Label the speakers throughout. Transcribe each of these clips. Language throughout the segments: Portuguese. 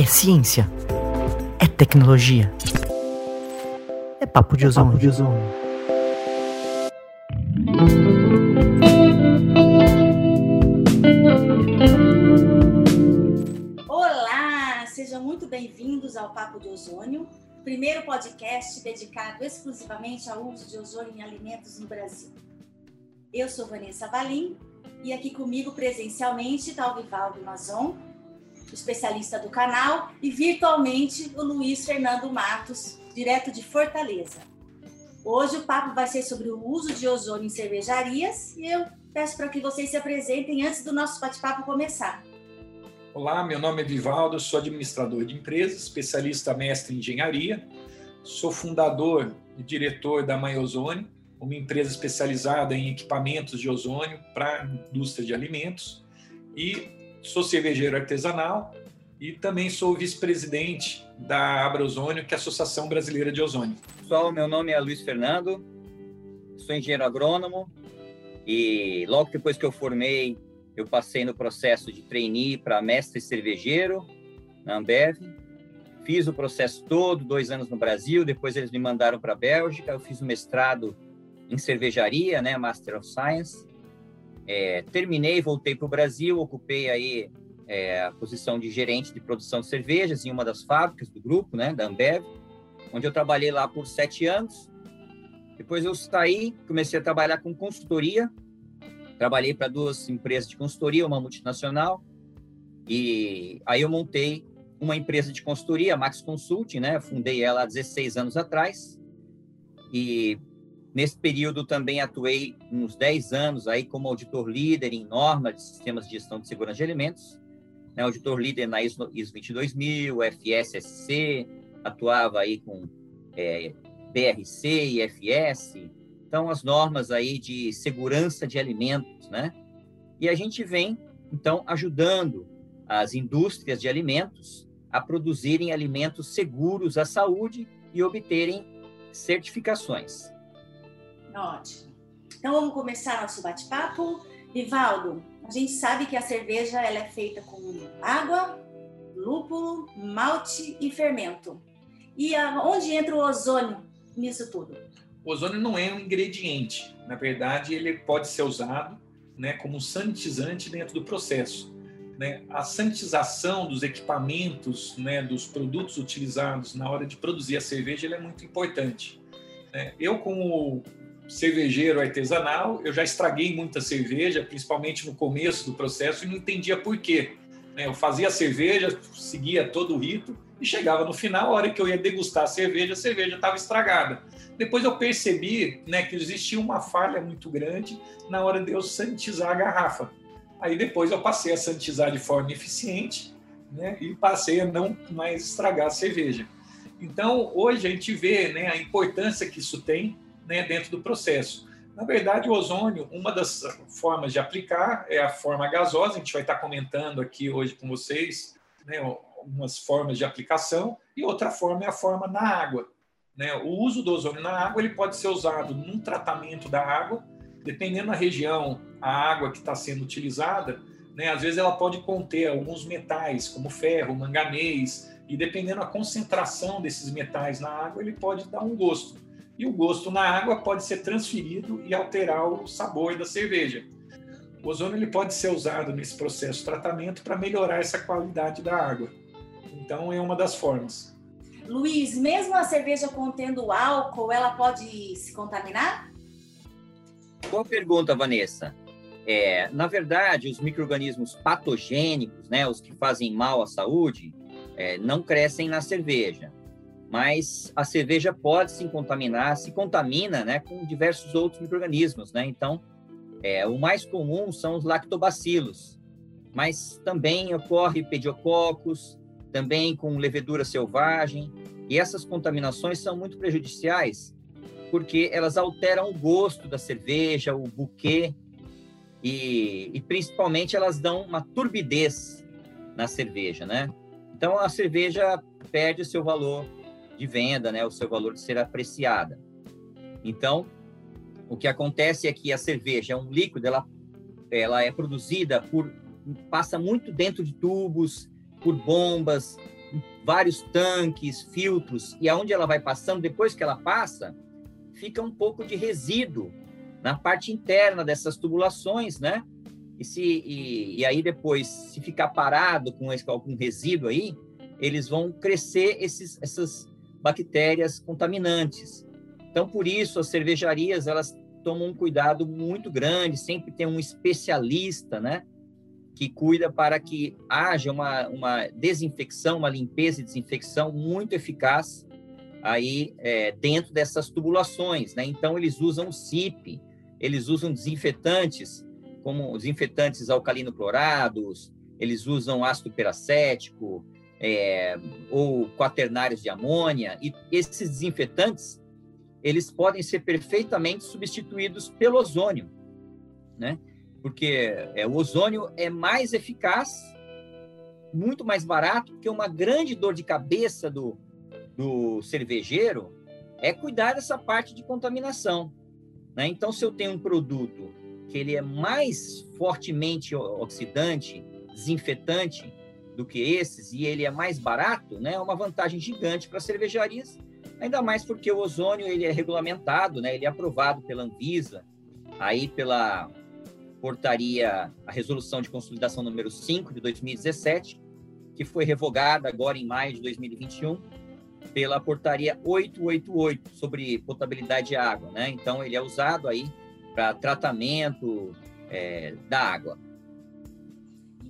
Speaker 1: É ciência. É tecnologia. É papo de ozônio. É papo de ozônio.
Speaker 2: Olá, sejam muito bem-vindos ao Papo de Ozônio, primeiro podcast dedicado exclusivamente ao uso de ozônio em alimentos no Brasil. Eu sou Vanessa Valim e aqui comigo presencialmente está o Vivaldo Mazon, especialista do canal, e virtualmente o Luiz Fernando Matos, direto de Fortaleza. Hoje o papo vai ser sobre o uso de ozônio em cervejarias e eu peço para que vocês se apresentem antes do nosso bate-papo começar.
Speaker 3: Olá, meu nome é Vivaldo, sou administrador de empresas, especialista mestre em engenharia, sou fundador e diretor da Maiozone, uma empresa especializada em equipamentos de ozônio para a indústria de alimentos e sou cervejeiro artesanal e também sou vice-presidente da Abrozônio, que é a Associação Brasileira de Ozônio.
Speaker 4: Pessoal, meu nome é Luiz Fernando, sou engenheiro agrônomo e logo depois que eu formei, eu passei no processo de trainee para mestre cervejeiro na Ambev. Fiz o processo todo, dois anos no Brasil, depois eles me mandaram para a Bélgica, eu fiz o mestrado em cervejaria, né, Master of Science. É, terminei, voltei para o Brasil, ocupei aí é, a posição de gerente de produção de cervejas em uma das fábricas do grupo, né, da Ambev, onde eu trabalhei lá por sete anos. Depois eu saí, comecei a trabalhar com consultoria. Trabalhei para duas empresas de consultoria, uma multinacional, e aí eu montei uma empresa de consultoria, a Max Consulting, né? Fundei ela há 16 anos atrás. E Nesse período também atuei uns 10 anos aí como auditor líder em normas de sistemas de gestão de segurança de alimentos, né, auditor líder na ISO, ISO 22000, FSSC, atuava aí com é, BRC e FS, então as normas aí de segurança de alimentos, né? E a gente vem então ajudando as indústrias de alimentos a produzirem alimentos seguros à saúde e obterem certificações.
Speaker 2: Ótimo. Então vamos começar nosso bate-papo. Vivaldo, a gente sabe que a cerveja ela é feita com água, lúpulo, malte e fermento. E a, onde entra o ozônio nisso tudo?
Speaker 3: O ozônio não é um ingrediente. Na verdade, ele pode ser usado né, como sanitizante dentro do processo. Né? A sanitização dos equipamentos, né, dos produtos utilizados na hora de produzir a cerveja, é muito importante. Né? Eu, como cervejeiro artesanal, eu já estraguei muita cerveja, principalmente no começo do processo, e não entendia por quê. Né? Eu fazia a cerveja, seguia todo o rito, e chegava no final, a hora que eu ia degustar a cerveja, a cerveja estava estragada. Depois eu percebi né, que existia uma falha muito grande na hora de eu sanitizar a garrafa. Aí depois eu passei a sanitizar de forma eficiente né, e passei a não mais estragar a cerveja. Então, hoje a gente vê né, a importância que isso tem né, dentro do processo. Na verdade, o ozônio, uma das formas de aplicar é a forma gasosa, a gente vai estar comentando aqui hoje com vocês né, algumas formas de aplicação, e outra forma é a forma na água. Né? O uso do ozônio na água ele pode ser usado num tratamento da água, dependendo da região, a água que está sendo utilizada, né, às vezes ela pode conter alguns metais, como ferro, manganês, e dependendo da concentração desses metais na água, ele pode dar um gosto e o gosto na água pode ser transferido e alterar o sabor da cerveja. O ozônio ele pode ser usado nesse processo de tratamento para melhorar essa qualidade da água. Então é uma das formas.
Speaker 2: Luiz, mesmo a cerveja contendo álcool, ela pode se contaminar?
Speaker 4: Boa pergunta, Vanessa. É, na verdade, os microrganismos patogênicos, né, os que fazem mal à saúde, é, não crescem na cerveja mas a cerveja pode se contaminar, se contamina, né, com diversos outros microrganismos, né? Então, é, o mais comum são os lactobacilos, mas também ocorre pediococcus, também com levedura selvagem, e essas contaminações são muito prejudiciais, porque elas alteram o gosto da cerveja, o buquê, e, e principalmente elas dão uma turbidez na cerveja, né? Então a cerveja perde seu valor de venda, né, o seu valor de ser apreciada. Então, o que acontece é que a cerveja é um líquido, ela, ela é produzida por passa muito dentro de tubos, por bombas, vários tanques, filtros, e aonde ela vai passando, depois que ela passa, fica um pouco de resíduo na parte interna dessas tubulações, né? E, se, e, e aí depois, se ficar parado com esse, algum resíduo aí, eles vão crescer esses, essas bactérias contaminantes. Então, por isso, as cervejarias, elas tomam um cuidado muito grande, sempre tem um especialista, né? Que cuida para que haja uma, uma desinfecção, uma limpeza e desinfecção muito eficaz aí é, dentro dessas tubulações, né? Então, eles usam CIP, eles usam desinfetantes, como desinfetantes alcalino-clorados, eles usam ácido peracético, é, ou quaternários de amônia, e esses desinfetantes, eles podem ser perfeitamente substituídos pelo ozônio, né? Porque é, o ozônio é mais eficaz, muito mais barato, porque uma grande dor de cabeça do, do cervejeiro é cuidar dessa parte de contaminação. Né? Então, se eu tenho um produto que ele é mais fortemente oxidante, desinfetante do que esses, e ele é mais barato, né? é uma vantagem gigante para cervejarias, ainda mais porque o ozônio ele é regulamentado, né? ele é aprovado pela Anvisa, aí pela portaria, a resolução de consolidação número 5 de 2017, que foi revogada agora em maio de 2021, pela portaria 888 sobre potabilidade de água, né? Então ele é usado aí para tratamento é, da água.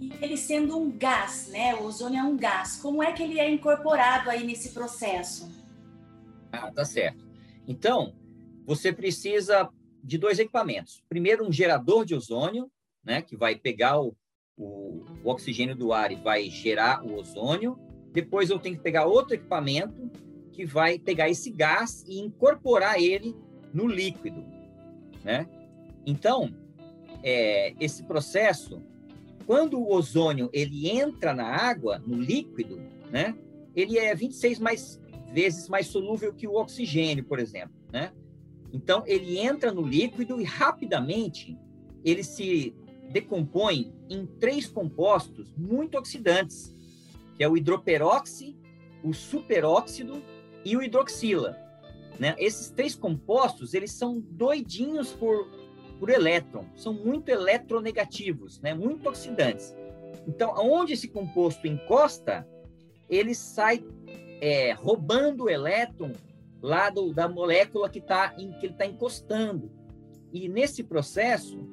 Speaker 2: E ele sendo um gás, né? O ozônio é um gás. Como é que ele é incorporado aí nesse processo?
Speaker 4: Ah, tá certo. Então, você precisa de dois equipamentos. Primeiro, um gerador de ozônio, né? Que vai pegar o, o, o oxigênio do ar e vai gerar o ozônio. Depois eu tenho que pegar outro equipamento que vai pegar esse gás e incorporar ele no líquido, né? Então, é, esse processo, quando o ozônio ele entra na água, no líquido, né? Ele é 26 mais vezes mais solúvel que o oxigênio, por exemplo, né? Então, ele entra no líquido e rapidamente ele se decompõe em três compostos muito oxidantes, que é o hidroperóxido, o superóxido e o hidroxila. Né? Esses três compostos, eles são doidinhos por, por elétron, são muito eletronegativos, né? muito oxidantes. Então, onde esse composto encosta, ele sai é, roubando o elétron lá do, da molécula que, tá em, que ele está encostando. E nesse processo,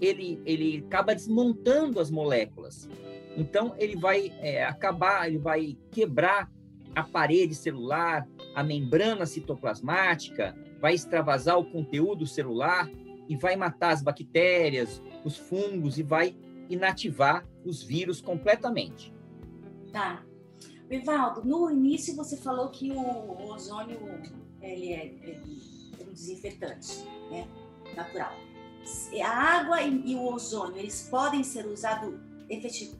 Speaker 4: ele, ele acaba desmontando as moléculas. Então, ele vai é, acabar, ele vai quebrar a parede celular, a membrana citoplasmática, vai extravasar o conteúdo celular e vai matar as bactérias, os fungos e vai inativar os vírus completamente.
Speaker 2: Tá. Vivaldo, no início você falou que o ozônio ele é, ele é um desinfetante, né? Natural. A água e, o ozônio, eles podem ser usado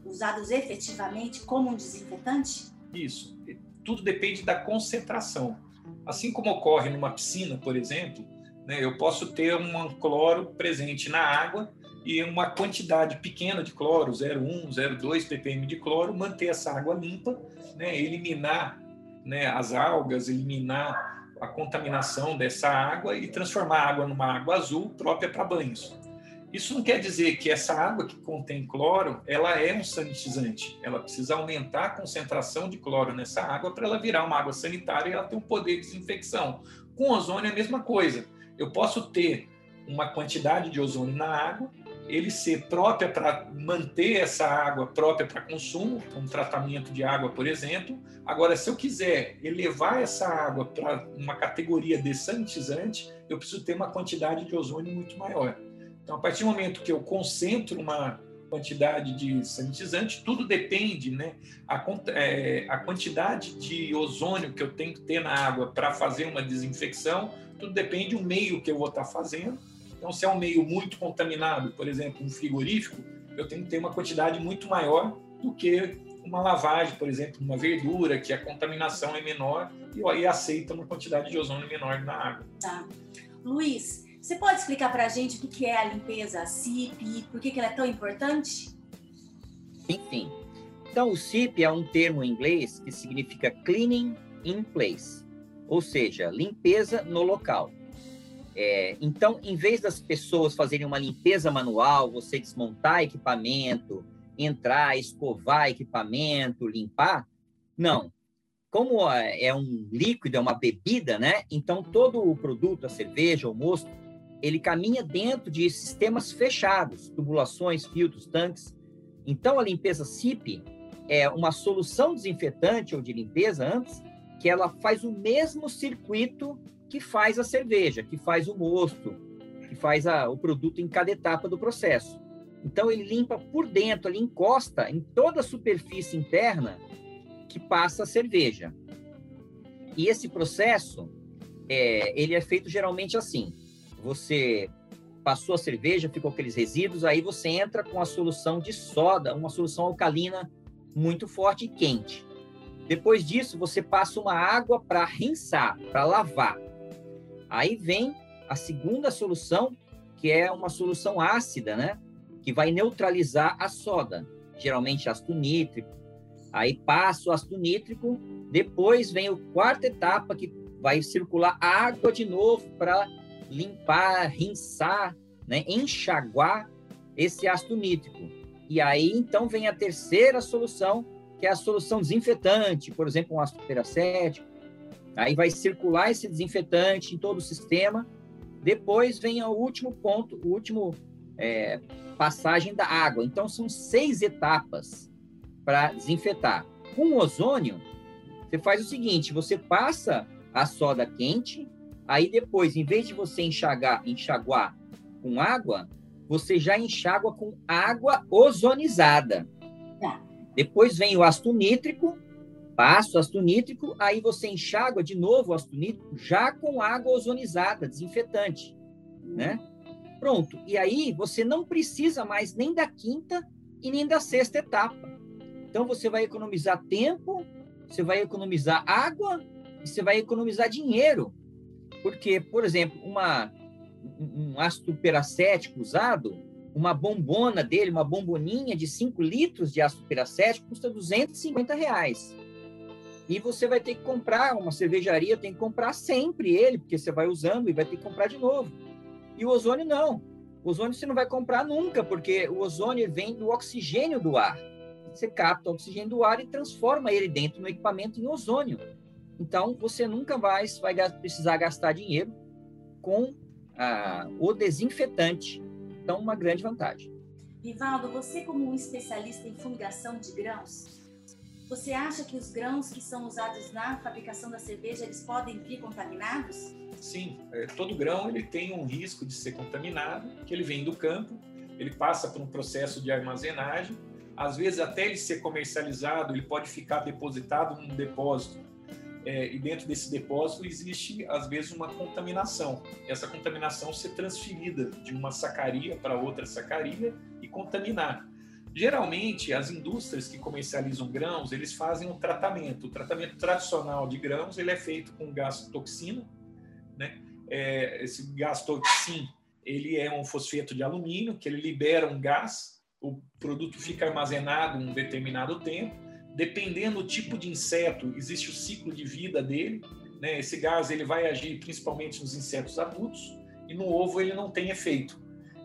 Speaker 2: usados efetivamente como um desinfetante?
Speaker 3: Isso. Tudo depende da concentração. Assim como ocorre numa piscina, por exemplo, né, eu posso ter um cloro presente na água e uma quantidade pequena de cloro, 0,1, 0,2 ppm de cloro, manter essa água limpa, né, eliminar né, as algas, eliminar a contaminação dessa água e transformar a água numa água azul própria para banhos. Isso não quer dizer que essa água que contém cloro, ela é um sanitizante. Ela precisa aumentar a concentração de cloro nessa água para ela virar uma água sanitária e ela ter um poder de desinfecção. Com ozônio é a mesma coisa. Eu posso ter uma quantidade de ozônio na água, ele ser própria para manter essa água própria para consumo, um tratamento de água, por exemplo. Agora, se eu quiser elevar essa água para uma categoria de sanitizante, eu preciso ter uma quantidade de ozônio muito maior. Então, a partir do momento que eu concentro uma quantidade de sanitizante, tudo depende, né? A, é, a quantidade de ozônio que eu tenho que ter na água para fazer uma desinfecção, tudo depende do meio que eu vou estar tá fazendo. Então, se é um meio muito contaminado, por exemplo, um frigorífico, eu tenho que ter uma quantidade muito maior do que uma lavagem, por exemplo, uma verdura, que a contaminação é menor e aí aceita uma quantidade de ozônio menor na água.
Speaker 2: Tá. Luiz, você pode explicar para a gente o que é a limpeza CIP e por que ela é tão importante?
Speaker 4: Sim. Então, o SIP é um termo em inglês que significa Cleaning in Place, ou seja, limpeza no local. É, então, em vez das pessoas fazerem uma limpeza manual, você desmontar equipamento, entrar, escovar equipamento, limpar, não. Como é um líquido, é uma bebida, né? Então, todo o produto, a cerveja, o mosto, ele caminha dentro de sistemas fechados, tubulações, filtros, tanques. Então, a limpeza SIP é uma solução desinfetante ou de limpeza antes, que ela faz o mesmo circuito que faz a cerveja, que faz o mosto, que faz a, o produto em cada etapa do processo. Então ele limpa por dentro, ele encosta em toda a superfície interna que passa a cerveja. E esse processo, é, ele é feito geralmente assim: você passou a cerveja, ficou aqueles resíduos, aí você entra com a solução de soda, uma solução alcalina muito forte e quente. Depois disso, você passa uma água para rinçar, para lavar. Aí vem a segunda solução, que é uma solução ácida, né? Que vai neutralizar a soda, geralmente ácido nítrico. Aí passa o ácido nítrico, depois vem a quarta etapa, que vai circular água de novo para limpar, rinçar, né? enxaguar esse ácido nítrico. E aí, então, vem a terceira solução, que é a solução desinfetante, por exemplo, um ácido peracético, Aí vai circular esse desinfetante em todo o sistema. Depois vem o último ponto, o último é, passagem da água. Então são seis etapas para desinfetar. Com o ozônio, você faz o seguinte: você passa a soda quente, aí depois, em vez de você enxagar, enxaguar com água, você já enxágua com água ozonizada. Tá. Depois vem o ácido nítrico, Passa o ácido nítrico, aí você enxágua de novo o ácido nítrico já com água ozonizada, desinfetante, né? Pronto. E aí você não precisa mais nem da quinta e nem da sexta etapa. Então você vai economizar tempo, você vai economizar água e você vai economizar dinheiro. Porque, por exemplo, uma, um ácido peracético usado, uma bombona dele, uma bomboninha de 5 litros de ácido peracético custa 250 reais. E você vai ter que comprar, uma cervejaria tem que comprar sempre ele, porque você vai usando e vai ter que comprar de novo. E o ozônio não. O ozônio você não vai comprar nunca, porque o ozônio vem do oxigênio do ar. Você capta o oxigênio do ar e transforma ele dentro do equipamento em ozônio. Então, você nunca vai, vai precisar gastar dinheiro com ah, o desinfetante. Então, uma grande vantagem.
Speaker 2: Vivaldo, você como um especialista em fumigação de grãos, você acha que os grãos que são usados na fabricação da cerveja eles podem vir contaminados?
Speaker 3: Sim, é, todo grão ele tem um risco de ser contaminado, que ele vem do campo, ele passa por um processo de armazenagem, às vezes até ele ser comercializado, ele pode ficar depositado num depósito é, e dentro desse depósito existe às vezes uma contaminação. Essa contaminação ser transferida de uma sacaria para outra sacaria e contaminar. Geralmente, as indústrias que comercializam grãos, eles fazem um tratamento. O tratamento tradicional de grãos, ele é feito com gás toxina, né? É, esse gás toxina, ele é um fosfeto de alumínio, que ele libera um gás, o produto fica armazenado um determinado tempo. Dependendo do tipo de inseto, existe o ciclo de vida dele. Né? Esse gás ele vai agir principalmente nos insetos adultos e no ovo ele não tem efeito.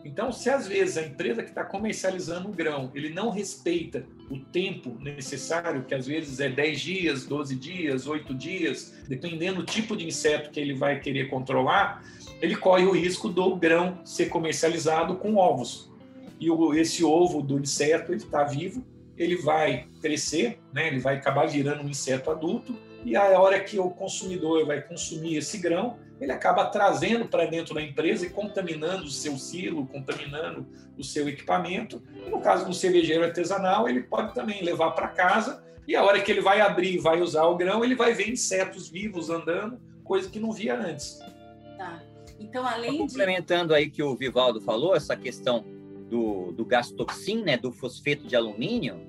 Speaker 3: Então, se às vezes a empresa que está comercializando o grão, ele não respeita o tempo necessário, que às vezes é 10 dias, 12 dias, 8 dias, dependendo do tipo de inseto que ele vai querer controlar, ele corre o risco do grão ser comercializado com ovos. E esse ovo do inseto, ele está vivo, ele vai crescer, né? ele vai acabar virando um inseto adulto, e a hora que o consumidor vai consumir esse grão, ele acaba trazendo para dentro da empresa e contaminando o seu silo, contaminando o seu equipamento. E no caso do cervejeiro artesanal, ele pode também levar para casa e a hora que ele vai abrir e vai usar o grão, ele vai ver insetos vivos andando, coisa que não via antes.
Speaker 2: Tá. Então, além
Speaker 4: Complementando aí que o Vivaldo falou, essa questão do, do gás toxin, né, do fosfeto de alumínio.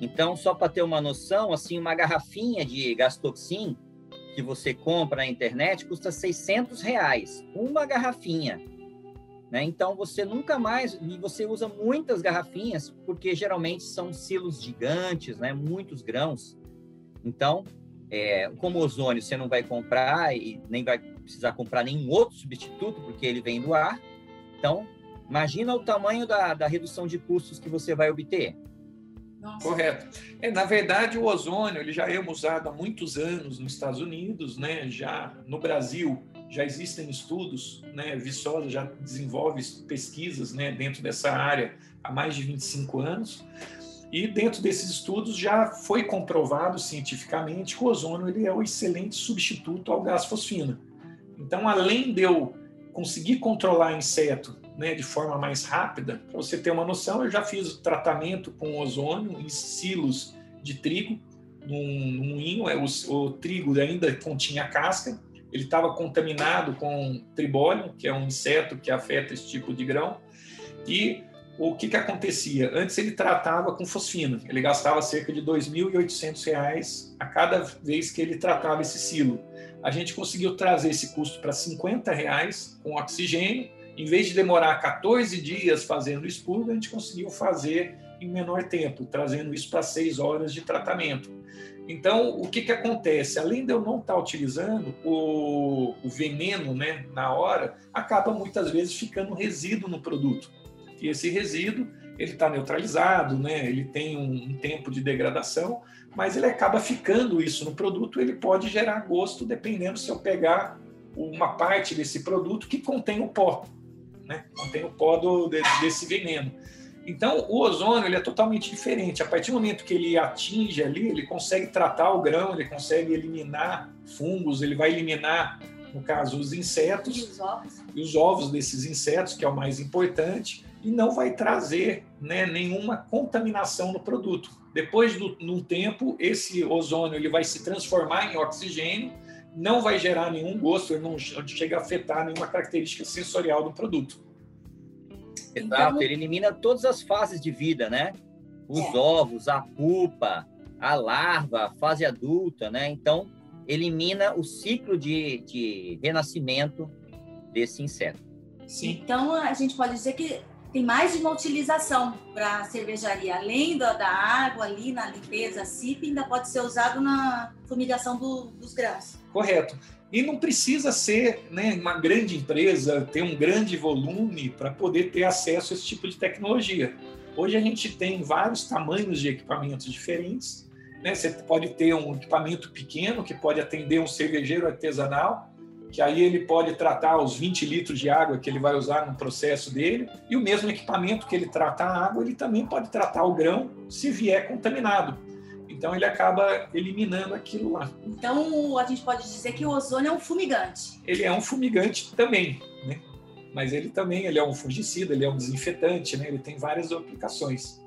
Speaker 4: Então, só para ter uma noção, assim, uma garrafinha de gás toxin que você compra na internet custa 600 reais, uma garrafinha. Né? Então você nunca mais e você usa muitas garrafinhas porque geralmente são silos gigantes, né? Muitos grãos. Então, é, como ozônio você não vai comprar e nem vai precisar comprar nenhum outro substituto porque ele vem do ar. Então, imagina o tamanho da, da redução de custos que você vai obter.
Speaker 3: Nossa. Correto. É, na verdade, o ozônio ele já é usado há muitos anos nos Estados Unidos, né? Já no Brasil já existem estudos, né? Viçosa já desenvolve pesquisas, né? Dentro dessa área há mais de 25 anos. E dentro desses estudos já foi comprovado cientificamente que o ozônio ele é um excelente substituto ao gás fosfina. Então, além de eu conseguir controlar inseto né, de forma mais rápida. Para você ter uma noção, eu já fiz o tratamento com ozônio em silos de trigo, num, moinho, é, o, o trigo ainda continha casca, ele estava contaminado com tribólio, que é um inseto que afeta esse tipo de grão, e o que, que acontecia? Antes ele tratava com fosfina, ele gastava cerca de R$ 2.800 a cada vez que ele tratava esse silo. A gente conseguiu trazer esse custo para 50 reais com oxigênio em vez de demorar 14 dias fazendo expurgo, a gente conseguiu fazer em menor tempo, trazendo isso para seis horas de tratamento. Então, o que, que acontece? Além de eu não estar tá utilizando o, o veneno né, na hora, acaba muitas vezes ficando resíduo no produto. E esse resíduo ele está neutralizado, né? ele tem um, um, tempo de degradação, mas ele acaba ficando isso no produto, ele pode gerar gosto dependendo se eu pegar uma parte desse produto que contém o pó né? contém o pó do, desse veneno. Então, o ozônio ele é totalmente diferente. A partir do momento que ele atinge ali, ele consegue tratar o grão, ele consegue eliminar fungos, ele vai eliminar, no caso, os insetos
Speaker 2: e os ovos,
Speaker 3: e os ovos desses insetos, que é o mais importante, e não vai trazer né, nenhuma contaminação no produto. Depois de um tempo, esse ozônio ele vai se transformar em oxigênio não vai gerar nenhum gosto, ele não chega a afetar nenhuma característica sensorial do produto.
Speaker 4: Exato, então... ele elimina todas as fases de vida, né? Os é. ovos, a pupa, a larva, a fase adulta, né? Então, elimina o ciclo de, de renascimento desse inseto.
Speaker 2: Sim. Então, a gente pode dizer que tem mais de uma utilização para a cervejaria. Além da, da, água ali na limpeza, a CIP ainda pode ser usado na fumigação do, dos grãos.
Speaker 3: Correto. E não precisa ser né, uma grande empresa, ter um grande volume para poder ter acesso a esse tipo de tecnologia. Hoje a gente tem vários tamanhos de equipamentos diferentes. Né? Você pode ter um equipamento pequeno que pode atender um cervejeiro artesanal, que aí ele pode tratar os 20 litros de água que ele vai usar no processo dele, e o mesmo equipamento que ele trata a água, ele também pode tratar o grão se vier contaminado. Então ele acaba eliminando aquilo lá.
Speaker 2: Então a gente pode dizer que o ozônio é um fumigante.
Speaker 3: Ele é um fumigante também, né? Mas ele também ele é um fungicida, ele é um desinfetante, né? Ele tem várias aplicações.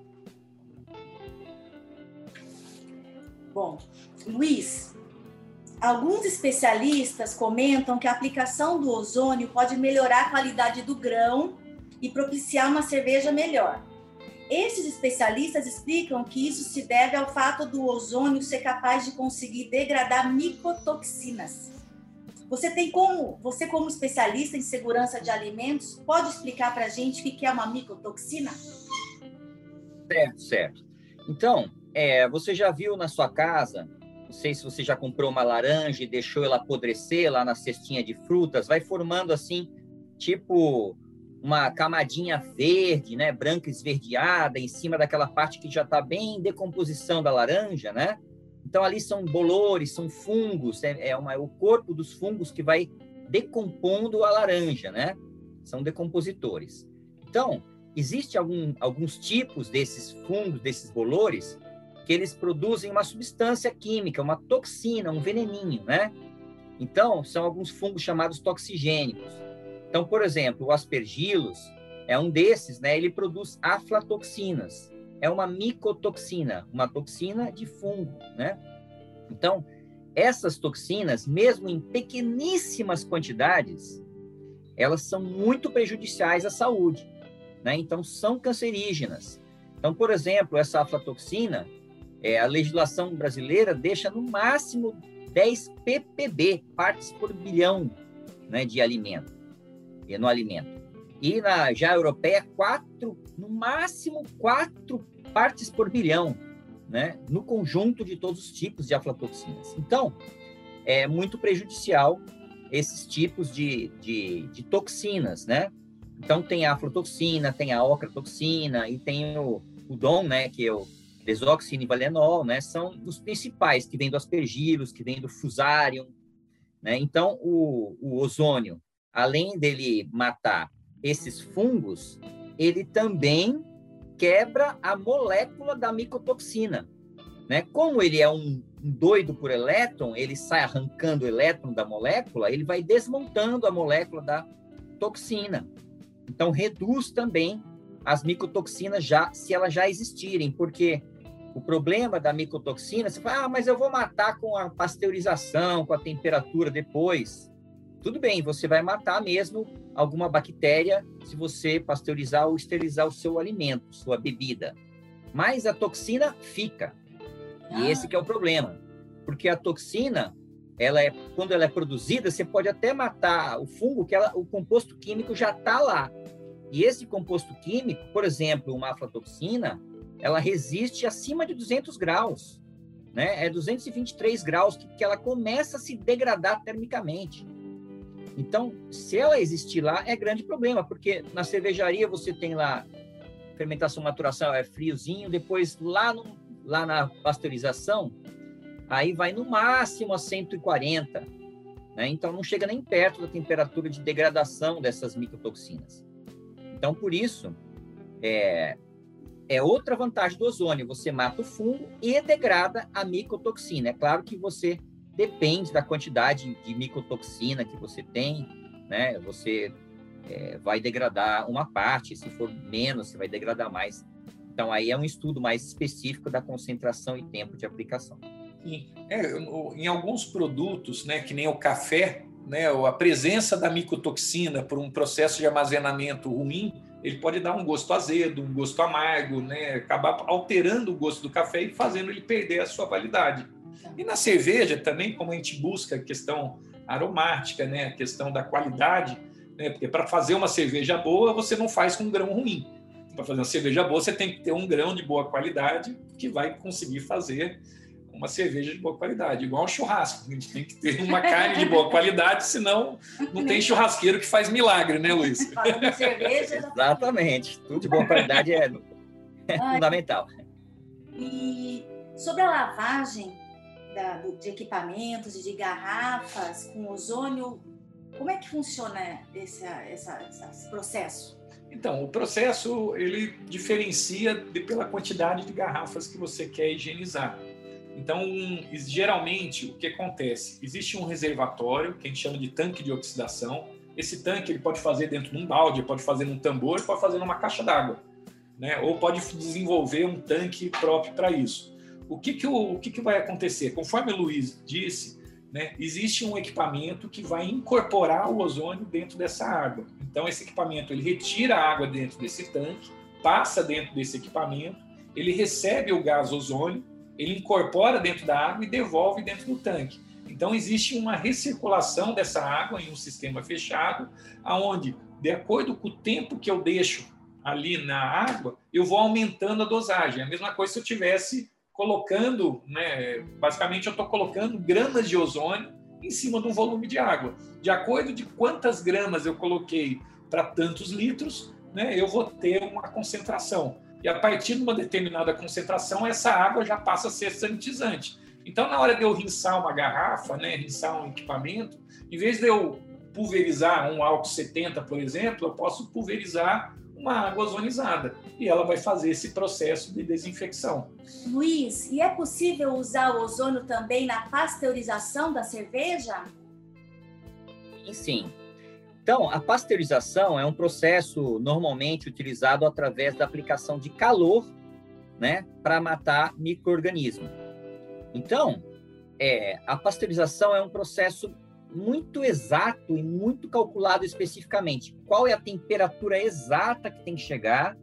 Speaker 2: Bom, Luiz, alguns especialistas comentam que a aplicação do ozônio pode melhorar a qualidade do grão e propiciar uma cerveja melhor. Esses especialistas explicam que isso se deve ao fato do ozônio ser capaz de conseguir degradar micotoxinas. Você tem como, você como especialista em segurança de alimentos, pode explicar para a gente o que é uma micotoxina?
Speaker 4: Certo, certo. Então, é, você já viu na sua casa, não sei se você já comprou uma laranja e deixou ela apodrecer lá na cestinha de frutas, vai formando assim, tipo uma camadinha verde, né, branca esverdeada em cima daquela parte que já está bem em decomposição da laranja, né? Então ali são bolores, são fungos, é, é, uma, é o corpo dos fungos que vai decompondo a laranja, né? São decompositores. Então existe algum, alguns tipos desses fungos, desses bolores, que eles produzem uma substância química, uma toxina, um veneninho, né? Então são alguns fungos chamados toxigênicos. Então, por exemplo, o aspergillus é um desses, né? Ele produz aflatoxinas. É uma micotoxina, uma toxina de fungo, né? Então, essas toxinas, mesmo em pequeníssimas quantidades, elas são muito prejudiciais à saúde, né? Então, são cancerígenas. Então, por exemplo, essa aflatoxina, é, a legislação brasileira deixa no máximo 10 ppb, partes por bilhão, né, de alimento no alimento. E na já europeia, quatro, no máximo quatro partes por bilhão, né? No conjunto de todos os tipos de aflatoxinas. Então, é muito prejudicial esses tipos de, de, de toxinas, né? Então, tem a aflatoxina, tem a ocratoxina e tem o, o DOM, né? Que é o desoxina e valenol, né? São os principais, que vêm do aspergillus, que vêm do fusarium, né? Então, o, o ozônio, além dele matar esses fungos, ele também quebra a molécula da micotoxina. Né? Como ele é um, um doido por elétron, ele sai arrancando o elétron da molécula, ele vai desmontando a molécula da toxina. Então, reduz também as micotoxinas já, se elas já existirem, porque o problema da micotoxina, você fala, ah, mas eu vou matar com a pasteurização, com a temperatura depois. Tudo bem, você vai matar mesmo alguma bactéria se você pasteurizar ou esterilizar o seu alimento, sua bebida. Mas a toxina fica. E ah. esse que é o problema. Porque a toxina, ela é, quando ela é produzida, você pode até matar o fungo, que ela, o composto químico já está lá. E esse composto químico, por exemplo, uma aflatoxina, ela resiste acima de 200 graus. Né? É 223 graus que, que ela começa a se degradar termicamente. Então, se ela existir lá, é grande problema, porque na cervejaria você tem lá fermentação, maturação, é friozinho, depois lá, no, lá na pasteurização, aí vai no máximo a 140, né? Então, não chega nem perto da temperatura de degradação dessas micotoxinas. Então, por isso, é, é outra vantagem do ozônio, você mata o fungo e degrada a micotoxina. É claro que você depende da quantidade de micotoxina que você tem, né? Você é, vai degradar uma parte, se for menos, você vai degradar mais. Então, aí é um estudo mais específico da concentração e tempo de aplicação.
Speaker 3: É, em alguns produtos, né, que nem o café, né, a presença da micotoxina por um processo de armazenamento ruim, ele pode dar um gosto azedo, um gosto amargo, né, acabar alterando o gosto do café e fazendo ele perder a sua validade. E na cerveja também, como a gente busca a questão aromática, né, a questão da qualidade, né, porque para fazer uma cerveja boa, você não faz com um grão ruim. Para fazer uma cerveja boa, você tem que ter um grão de boa qualidade que vai conseguir fazer uma cerveja de boa qualidade, igual um churrasco. A gente tem que ter uma carne de boa qualidade, senão não tem churrasqueiro que faz milagre, né, Luiz?
Speaker 4: cerveja. Exatamente. Tudo de boa qualidade é, é fundamental.
Speaker 2: E sobre a lavagem, da, de equipamentos e de garrafas com ozônio. Como é que funciona esse, essa, esse processo?
Speaker 3: Então, o processo ele diferencia de, pela quantidade de garrafas que você quer higienizar. Então, geralmente, o que acontece? Existe um reservatório, que a gente chama de tanque de oxidação. Esse tanque ele pode fazer dentro de um balde, pode fazer num tambor, pode fazer numa caixa d'água, né? ou pode desenvolver um tanque próprio para isso o que, que, o, o que, que vai acontecer? Conforme o Luiz disse, né, existe um equipamento que vai incorporar o ozônio dentro dessa água. Então, esse equipamento ele retira a água dentro desse tanque, passa dentro desse equipamento, ele recebe o gás ozônio, ele incorpora dentro da água e devolve dentro do tanque. Então, existe uma recirculação dessa água em um sistema fechado, aonde, de acordo com o tempo que eu deixo ali na água, eu vou aumentando a dosagem. É a mesma coisa se eu tivesse colocando, né, basicamente eu estou colocando gramas de ozônio em cima de um volume de água. De acordo de quantas gramas eu coloquei para tantos litros, né, eu vou ter uma concentração. E a partir de uma determinada concentração, essa água já passa a ser sanitizante. Então, na hora de eu rinçar uma garrafa, né, rinçar um equipamento, em vez de eu pulverizar um álcool 70, por exemplo, eu posso pulverizar uma água ozonizada e ela vai fazer esse processo de desinfecção.
Speaker 2: Luiz, e é possível usar o ozônio também na pasteurização da cerveja?
Speaker 4: Sim. Então, a pasteurização é um processo normalmente utilizado através da aplicação de calor, né, para matar microorganismos. Então, é, a pasteurização é um processo muito exato e muito calculado especificamente. Qual é a temperatura exata que tem que chegar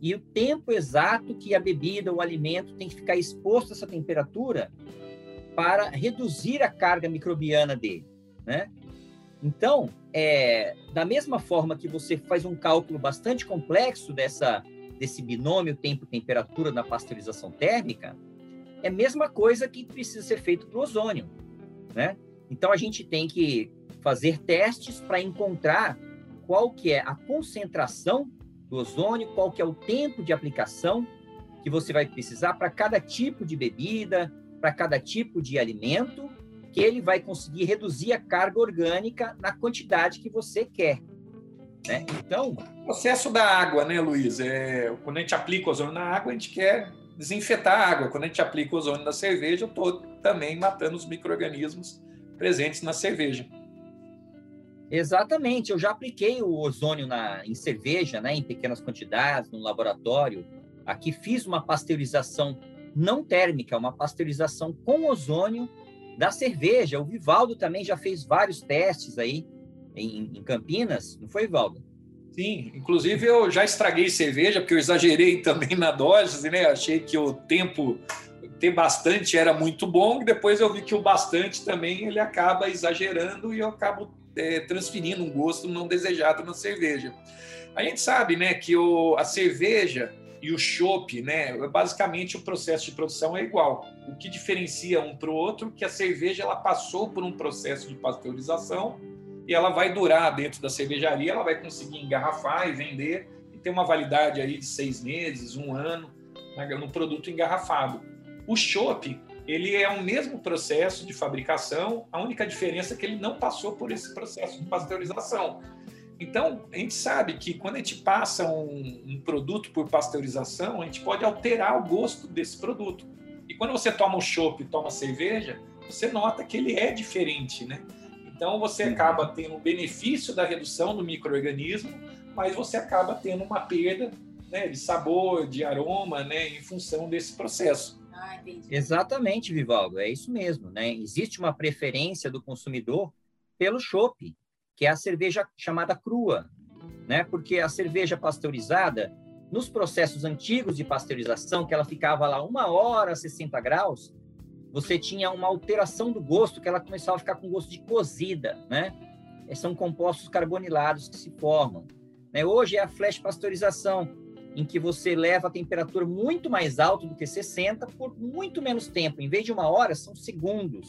Speaker 4: e o tempo exato que a bebida, o alimento tem que ficar exposto a essa temperatura para reduzir a carga microbiana dele, né? Então, é, da mesma forma que você faz um cálculo bastante complexo dessa, desse binômio tempo-temperatura na pasteurização térmica, é a mesma coisa que precisa ser feito para o ozônio, né? Então, a gente tem que fazer testes para encontrar qual que é a concentração do ozônio, qual que é o tempo de aplicação que você vai precisar para cada tipo de bebida, para cada tipo de alimento, que ele vai conseguir reduzir a carga orgânica na quantidade que você quer. Né? Então.
Speaker 3: O processo da água, né, Luiz? É, quando a gente aplica ozônio na água, a gente quer desinfetar a água. Quando a gente aplica ozônio na cerveja, eu estou também matando os micro-organismos presentes na cerveja.
Speaker 4: Exatamente, eu já apliquei o ozônio na, em cerveja, né, em pequenas quantidades, no laboratório. Aqui fiz uma pasteurização não térmica, uma pasteurização com ozônio da cerveja. O Vivaldo também já fez vários testes aí em, em Campinas, não foi, Vivaldo?
Speaker 3: Sim, inclusive eu já estraguei cerveja, porque eu exagerei também na dose, né? Achei que o tempo ter bastante era muito bom, e depois eu vi que o bastante também ele acaba exagerando e eu acabo é, transferindo um gosto não desejado na cerveja. A gente sabe, né, que o, a cerveja e o chopp, né, basicamente o processo de produção é igual. O que diferencia um para o outro é que a cerveja ela passou por um processo de pasteurização e ela vai durar dentro da cervejaria, ela vai conseguir engarrafar e vender e ter uma validade aí de seis meses, um ano né, no produto engarrafado. O chopp ele é o mesmo processo de fabricação, a única diferença é que ele não passou por esse processo de pasteurização. Então, a gente sabe que quando a gente passa um, um, produto por pasteurização, a gente pode alterar o gosto desse produto. E quando você toma o chopp e toma cerveja, você nota que ele é diferente, né? Então, você acaba tendo o benefício da redução do microorganismo, mas você acaba tendo uma perda né, de sabor, de aroma, né, em função desse processo.
Speaker 4: Ah, Exatamente, Vivaldo, é isso mesmo, né? Existe uma preferência do consumidor pelo chopp, que é a cerveja chamada crua, né? Porque a cerveja pasteurizada, nos processos antigos de pasteurização, que ela ficava lá uma hora a 60 graus, você tinha uma alteração do gosto, que ela começava a ficar com gosto de cozida, né? São compostos carbonilados que se formam. Né? Hoje é a flash pasteurização, em que você leva a temperatura muito mais alta do que 60 por muito menos tempo. Em vez de uma hora, são segundos.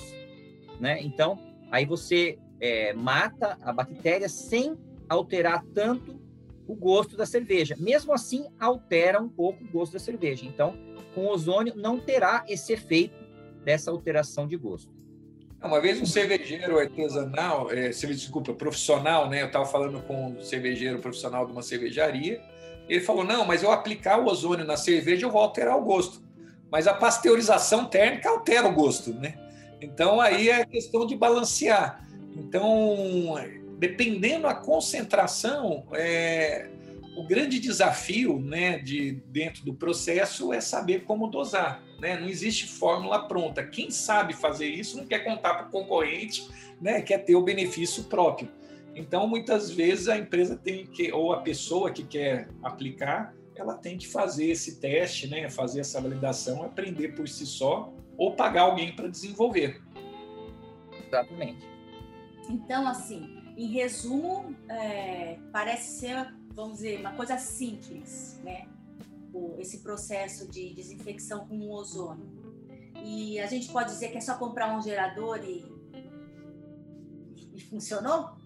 Speaker 4: Né? Então, aí você é, mata a bactéria sem alterar tanto o gosto da cerveja. Mesmo assim, altera um pouco o gosto da cerveja. Então, com ozônio, não terá esse efeito dessa alteração de gosto.
Speaker 3: Uma vez um cervejeiro artesanal, é, desculpa, profissional, né? Eu estava falando com um cervejeiro profissional de uma cervejaria, ele falou: não, mas eu aplicar o ozônio na cerveja, eu vou alterar o gosto. Mas a pasteurização térmica altera o gosto, né? Então aí é questão de balancear. Então, dependendo da concentração, é, o grande desafio né, de, dentro do processo é saber como dosar. Né? Não existe fórmula pronta. Quem sabe fazer isso não quer contar para o concorrente, né, quer ter o benefício próprio. Então, muitas vezes a empresa tem que, ou a pessoa que quer aplicar, ela tem que fazer esse teste, né, fazer essa validação, aprender por si só, ou pagar alguém para desenvolver.
Speaker 4: Exatamente.
Speaker 2: Então, assim, em resumo, é, parece ser, vamos dizer, uma coisa simples, né? esse processo de desinfecção com o ozônio. E a gente pode dizer que é só comprar um gerador e, e funcionou?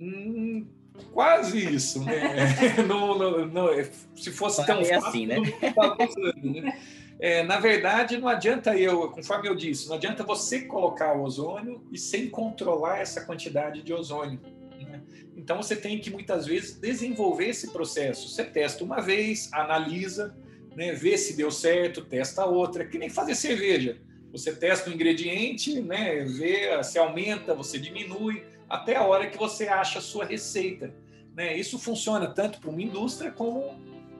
Speaker 3: Hum, quase isso, né? não, não, não, é, se fosse tão
Speaker 4: é fácil, assim, né?
Speaker 3: Usando, né? É, na verdade, não adianta eu, conforme eu disse, não adianta você colocar o ozônio e sem controlar essa quantidade de ozônio. Né? Então, você tem que muitas vezes desenvolver esse processo. Você testa uma vez, analisa, né, vê se deu certo, testa outra, que nem fazer cerveja. Você testa o ingrediente, né, vê se aumenta, você diminui até a hora que você acha a sua receita. Né? Isso funciona tanto para uma indústria como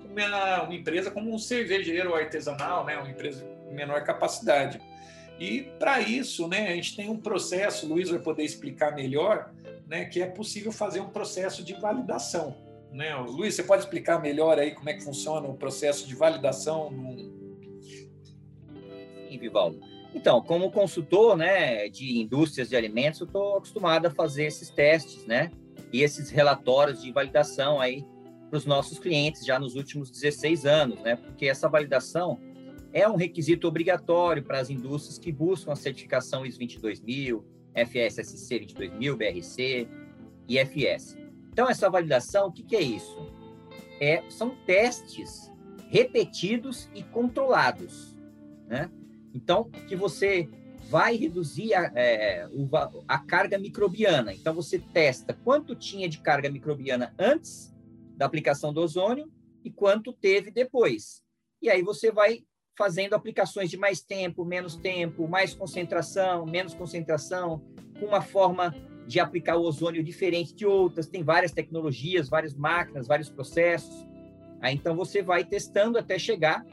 Speaker 3: uma, uma, empresa como um cervejeiro artesanal, né? uma empresa de menor capacidade. E para isso, né, a gente tem um processo, o Luiz vai poder explicar melhor, né, que é possível fazer um processo de validação. Né? Luiz, você pode explicar melhor aí como é que funciona o processo de validação?
Speaker 4: Sim, Vivaldo. Então, como consultor né, de indústrias de alimentos, eu estou acostumado a fazer esses testes, né? E esses relatórios de validação aí para os nossos clientes já nos últimos 16 anos, né? Porque essa validação é um requisito obrigatório para as indústrias que buscam a certificação ISO 22000, FSSC 22000, BRC e FS. Então, essa validação, o que, que é isso? É, são testes repetidos e controlados, né? Então, que você vai reduzir a, é, a carga microbiana. Então, você testa quanto tinha de carga microbiana antes da aplicação do ozônio e quanto teve depois. E aí você vai fazendo aplicações de mais tempo, menos tempo, mais concentração, menos concentração, com uma forma de aplicar o ozônio diferente de outras. Tem várias tecnologias, várias máquinas, vários processos. Aí, então você vai testando até chegar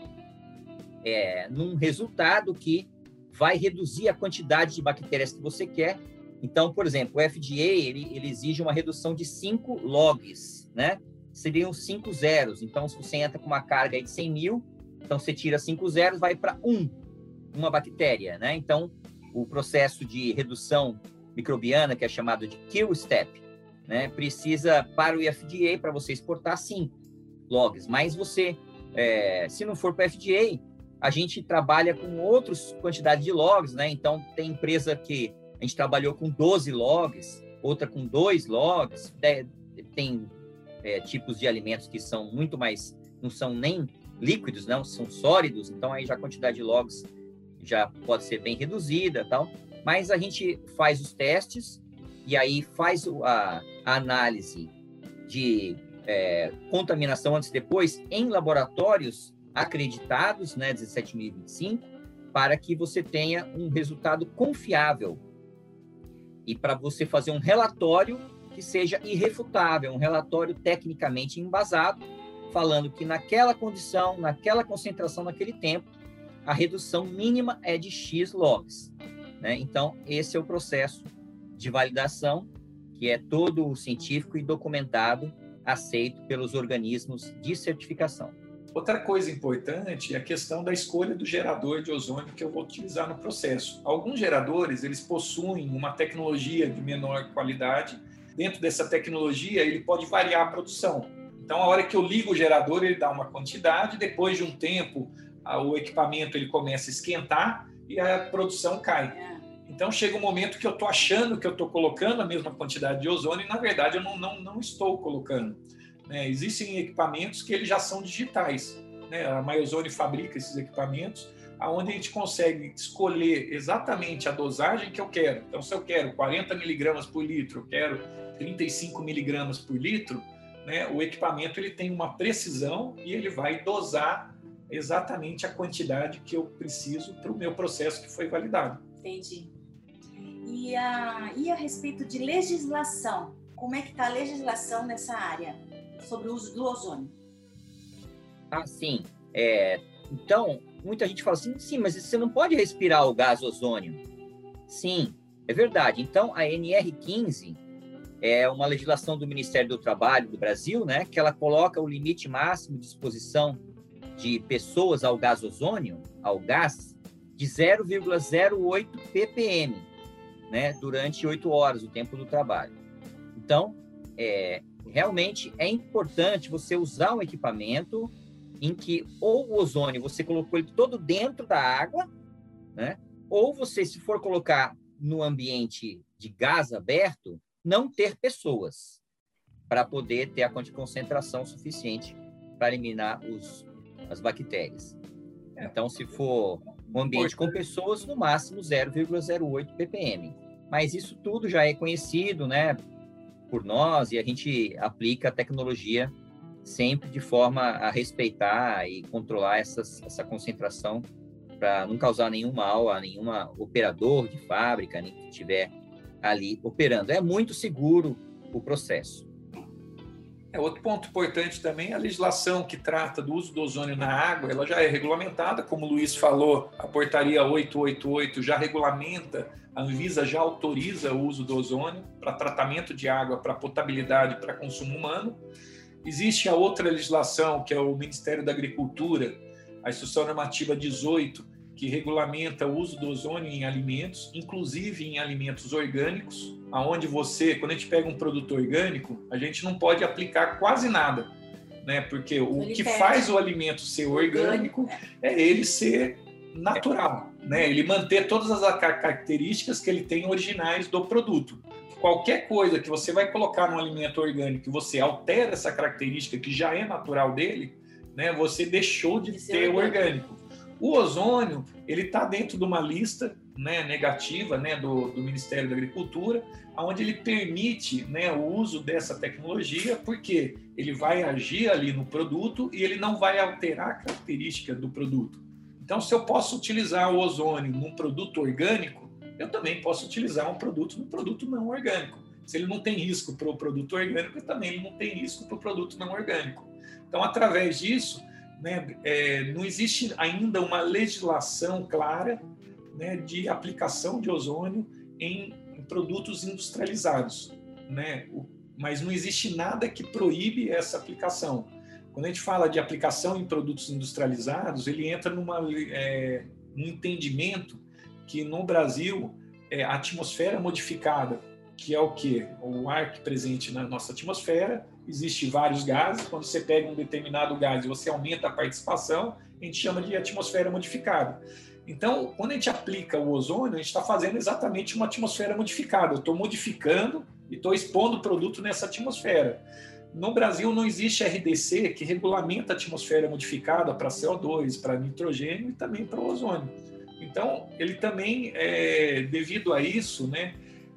Speaker 4: é, num resultado que vai reduzir a quantidade de bactérias que você quer. Então, por exemplo, o FDA ele, ele exige uma redução de 5 logs, né? Seriam 5 zeros. Então, se você entra com uma carga de 100 mil, então, você tira cinco zeros, vai para um, uma bactéria, né? Então, o processo de redução microbiana, que é chamado de kill step, né? Precisa, para o FDA, para você exportar, cinco logs. Mas você, é, se não for para o FDA, a gente trabalha com outras quantidades de logs, né? Então, tem empresa que a gente trabalhou com 12 logs, outra com dois logs, tem é, tipos de alimentos que são muito mais, não são nem líquidos, não são sólidos, então aí já a quantidade de logs já pode ser bem reduzida, tal. Mas a gente faz os testes e aí faz a, a análise de é, contaminação antes e depois em laboratórios acreditados, né, 17025, para que você tenha um resultado confiável e para você fazer um relatório que seja irrefutável, um relatório tecnicamente embasado falando que naquela condição, naquela concentração, naquele tempo, a redução mínima é de X logs. Né? Então, esse é o processo de validação, que é todo científico e documentado, aceito pelos organismos de certificação.
Speaker 3: Outra coisa importante é a questão da escolha do gerador de ozônio que eu vou utilizar no processo. Alguns geradores, eles possuem uma tecnologia de menor qualidade. Dentro dessa tecnologia, ele pode variar a produção. Então, a hora que eu ligo o gerador, ele dá uma quantidade, depois de um tempo, o equipamento ele começa a esquentar e a produção cai. É. Então, chega um momento que eu estou achando que eu estou colocando a mesma quantidade de ozônio e, na verdade, eu não, não, não estou colocando. Né? Existem equipamentos que eles já são digitais. Né? A Maiozone fabrica esses equipamentos, aonde a gente consegue escolher exatamente a dosagem que eu quero. Então, se eu quero 40 miligramas por litro, eu quero 35 miligramas por litro, né, o equipamento ele tem uma precisão e ele vai dosar exatamente a quantidade que eu preciso para o meu processo que foi validado.
Speaker 2: Entendi. E a, e a respeito de legislação, como é que está a legislação nessa área sobre o uso do ozônio?
Speaker 4: Ah, sim. É, então, muita gente fala assim, sim, mas você não pode respirar o gás ozônio. Sim, é verdade. Então, a NR15, é uma legislação do Ministério do Trabalho do Brasil, né, que ela coloca o limite máximo de exposição de pessoas ao gás ozônio, ao gás, de 0,08 ppm, né, durante oito horas, o tempo do trabalho. Então, é, realmente é importante você usar um equipamento em que ou o ozônio você colocou ele todo dentro da água, né, ou você, se for colocar no ambiente de gás aberto, não ter pessoas para poder ter a concentração suficiente para eliminar os, as bactérias. É. Então, se for um ambiente com pessoas, no máximo 0,08 ppm. Mas isso tudo já é conhecido, né, por nós e a gente aplica a tecnologia sempre de forma a respeitar e controlar essas, essa concentração para não causar nenhum mal a nenhum operador de fábrica, nem que tiver ali operando. É muito seguro o processo.
Speaker 3: É, outro ponto importante também é a legislação que trata do uso do ozônio na água, ela já é regulamentada, como o Luiz falou, a portaria 888 já regulamenta, a Anvisa já autoriza o uso do ozônio para tratamento de água, para potabilidade, para consumo humano. Existe a outra legislação, que é o Ministério da Agricultura, a Instrução Normativa 18, que regulamenta o uso do ozônio em alimentos, inclusive em alimentos orgânicos, aonde você, quando a gente pega um produto orgânico, a gente não pode aplicar quase nada, né? Porque o
Speaker 2: Ele
Speaker 3: que
Speaker 2: perde.
Speaker 3: faz o alimento ser orgânico é ele ser natural, né? Ele manter todas as ca- características que ele tem originais do produto. Qualquer coisa que você vai colocar no alimento orgânico e você altera essa característica que já é natural dele, né? Você deixou de
Speaker 2: De ser
Speaker 3: ter o
Speaker 2: orgânico.
Speaker 3: orgânico. O ozônio, ele está dentro de uma lista né, negativa né, do, do Ministério da Agricultura, onde ele permite né, o uso dessa tecnologia, porque ele vai agir ali no produto e ele não vai alterar a característica do produto. Então, se eu posso utilizar o ozônio num produto orgânico, eu também posso utilizar um produto num produto não orgânico. Se ele não tem risco para o produto orgânico, também ele não tem risco para o produto não orgânico. Então, através disso, né, é, não existe ainda uma legislação clara né, de aplicação de ozônio em, em produtos industrializados, né? O- mas não existe nada que proíbe essa aplicação. Quando a gente fala de aplicação em produtos industrializados, ele entra numa, é, num entendimento que no Brasil é, a atmosfera modificada, que é o que o ar que presente na nossa atmosfera, existe vários gases. Quando você pega um determinado gás e você aumenta a participação, a gente chama de atmosfera modificada. Então, quando a gente aplica o ozônio, a gente está fazendo exatamente uma atmosfera modificada. Eu estou modificando e estou expondo o produto nessa atmosfera. No Brasil não existe RDC que regulamenta a atmosfera modificada para CO2, para nitrogênio e também para o ozônio. Então, ele também, é, devido a isso, né,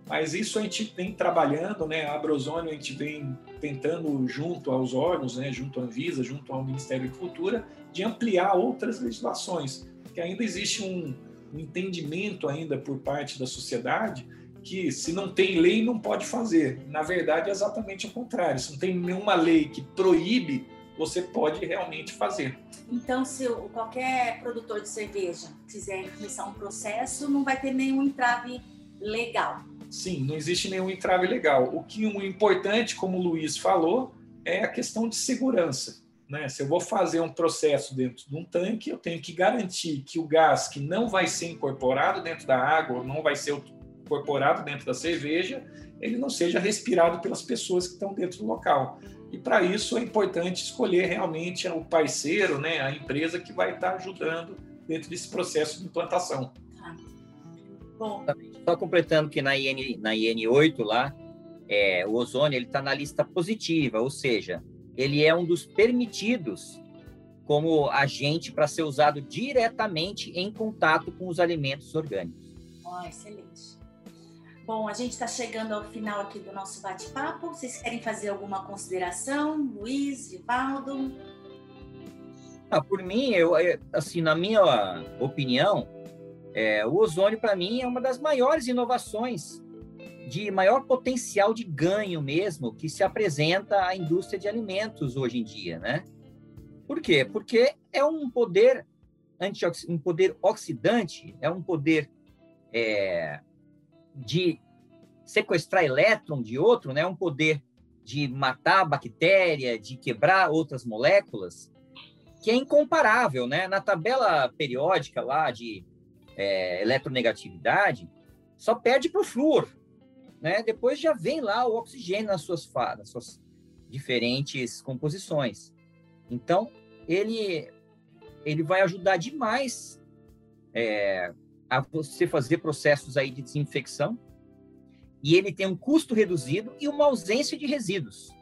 Speaker 3: mas isso a gente vem trabalhando, né, a Abrozônio a gente vem tentando, junto aos órgãos, né, junto à Anvisa, junto ao Ministério da Agricultura, de ampliar outras legislações, porque ainda existe um, um entendimento ainda por parte da sociedade que se não tem lei não pode fazer. Na verdade é exatamente o contrário. Se não tem nenhuma lei que proíbe, você pode realmente fazer.
Speaker 2: Então, se qualquer produtor de cerveja quiser começar um processo, não vai ter nenhum entrave legal.
Speaker 3: Sim, não existe nenhum entrave legal. O que o importante, como o Luiz falou, é a questão de segurança. Né? Se eu vou fazer um processo dentro de um tanque, eu tenho que garantir que o gás que não vai ser incorporado dentro da água, não vai ser incorporado dentro da cerveja, ele não seja respirado pelas pessoas que estão dentro do local. E para isso é importante escolher realmente o parceiro, né, a empresa que vai estar ajudando dentro desse processo de implantação.
Speaker 2: Bom,
Speaker 4: Só completando que na, IN, na IN8 lá, é, o ozônio ele está na lista positiva, ou seja, ele é um dos permitidos como agente para ser usado diretamente em contato com os alimentos orgânicos.
Speaker 2: ó, excelente. Bom, a gente está chegando ao final aqui do nosso bate-papo. Vocês querem fazer alguma consideração? Luiz, Vivaldo?
Speaker 4: Ah, por mim, eu, assim, na minha opinião, é, o ozônio para mim é uma das maiores inovações de maior potencial de ganho mesmo que se apresenta à indústria de alimentos hoje em dia, né? Por quê? Porque é um poder um poder oxidante, é um poder é, de sequestrar elétron de outro, né? Um poder de matar bactéria, de quebrar outras moléculas, que é incomparável, né? Na tabela periódica lá de é, eletronegatividade, só perde para o flúor, né? Depois já vem lá o oxigênio nas suas, nas suas diferentes composições. Então, ele, ele vai ajudar demais é, a você fazer processos aí de desinfecção e ele tem um custo reduzido e uma ausência de resíduos.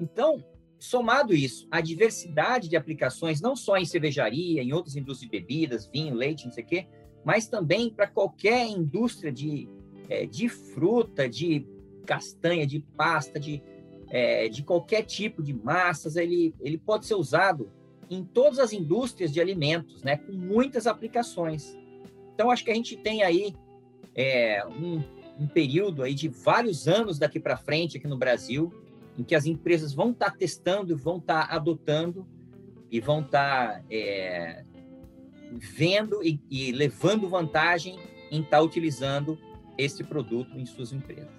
Speaker 4: Então, somado isso, a diversidade de aplicações, não só em cervejaria, em outras indústrias de bebidas, vinho, leite, não sei o quê, mas também para qualquer indústria de, é, de fruta, de castanha, de pasta, de, é, de qualquer tipo de massas, ele, ele pode ser usado em todas as indústrias de alimentos, né, com muitas aplicações. Então, acho que a gente tem aí é, um, um período aí de vários anos daqui para frente aqui no Brasil, em que as empresas vão estar tá testando, vão estar tá adotando e vão estar tá, é, vendo e, e, levando vantagem em estar utilizando esse produto em suas empresas.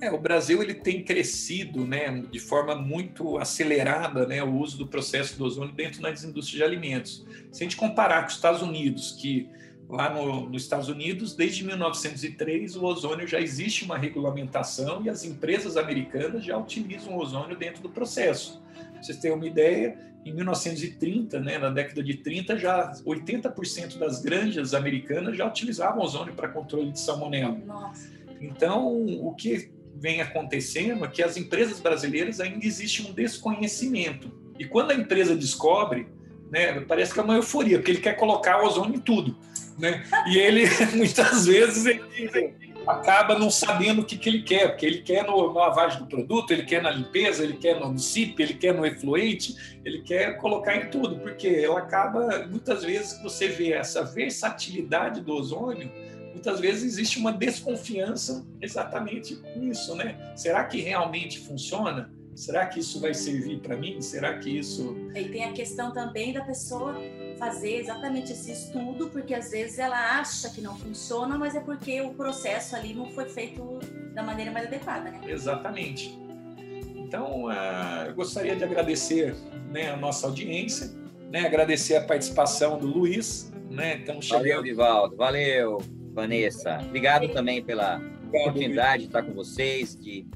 Speaker 3: É, o Brasil ele tem crescido, né, de forma muito acelerada, né, o uso do processo do ozônio dentro das indústrias de alimentos. Se a gente comparar com os Estados Unidos, que lá no, nos Estados Unidos, desde 1903, o ozônio já existe uma regulamentação e as empresas americanas já utilizam o ozônio dentro do processo. Pra vocês terem uma ideia, em 1930, né, na década de 30, já 80% das granjas americanas já utilizavam ozônio para controle de salmonela.
Speaker 2: Nossa.
Speaker 3: Então, o que vem acontecendo é que as empresas brasileiras ainda existe um desconhecimento. E quando a empresa descobre, né, parece que é uma euforia, porque ele quer colocar o ozônio em tudo. Né? E ele, muitas vezes, ele acaba não sabendo o que, que ele quer, porque ele quer no, no lavagem do produto, ele quer na limpeza, ele quer no CIP, ele quer no efluente, ele quer colocar em tudo, porque ela acaba, muitas vezes, você vê essa versatilidade do ozônio, muitas vezes existe uma desconfiança exatamente nisso, né? Será que realmente funciona? Será que isso vai servir para mim? Será que isso.
Speaker 2: E tem a questão também da pessoa fazer exatamente esse estudo, porque às vezes ela acha que não funciona, mas é porque o processo ali não foi feito da maneira mais adequada, né?
Speaker 3: Exatamente. Então, uh, eu gostaria de agradecer né, a nossa audiência, né, agradecer a participação do Luiz. Né,
Speaker 4: então, chegando... Valeu, Vivaldo. Valeu. Vanessa. Obrigado também pela Obrigado, oportunidade de estar com vocês, de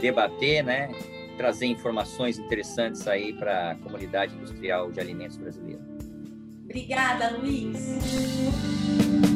Speaker 4: debater, né? Trazer informações interessantes aí para a comunidade industrial de alimentos brasileira.
Speaker 2: Obrigada, Luiz.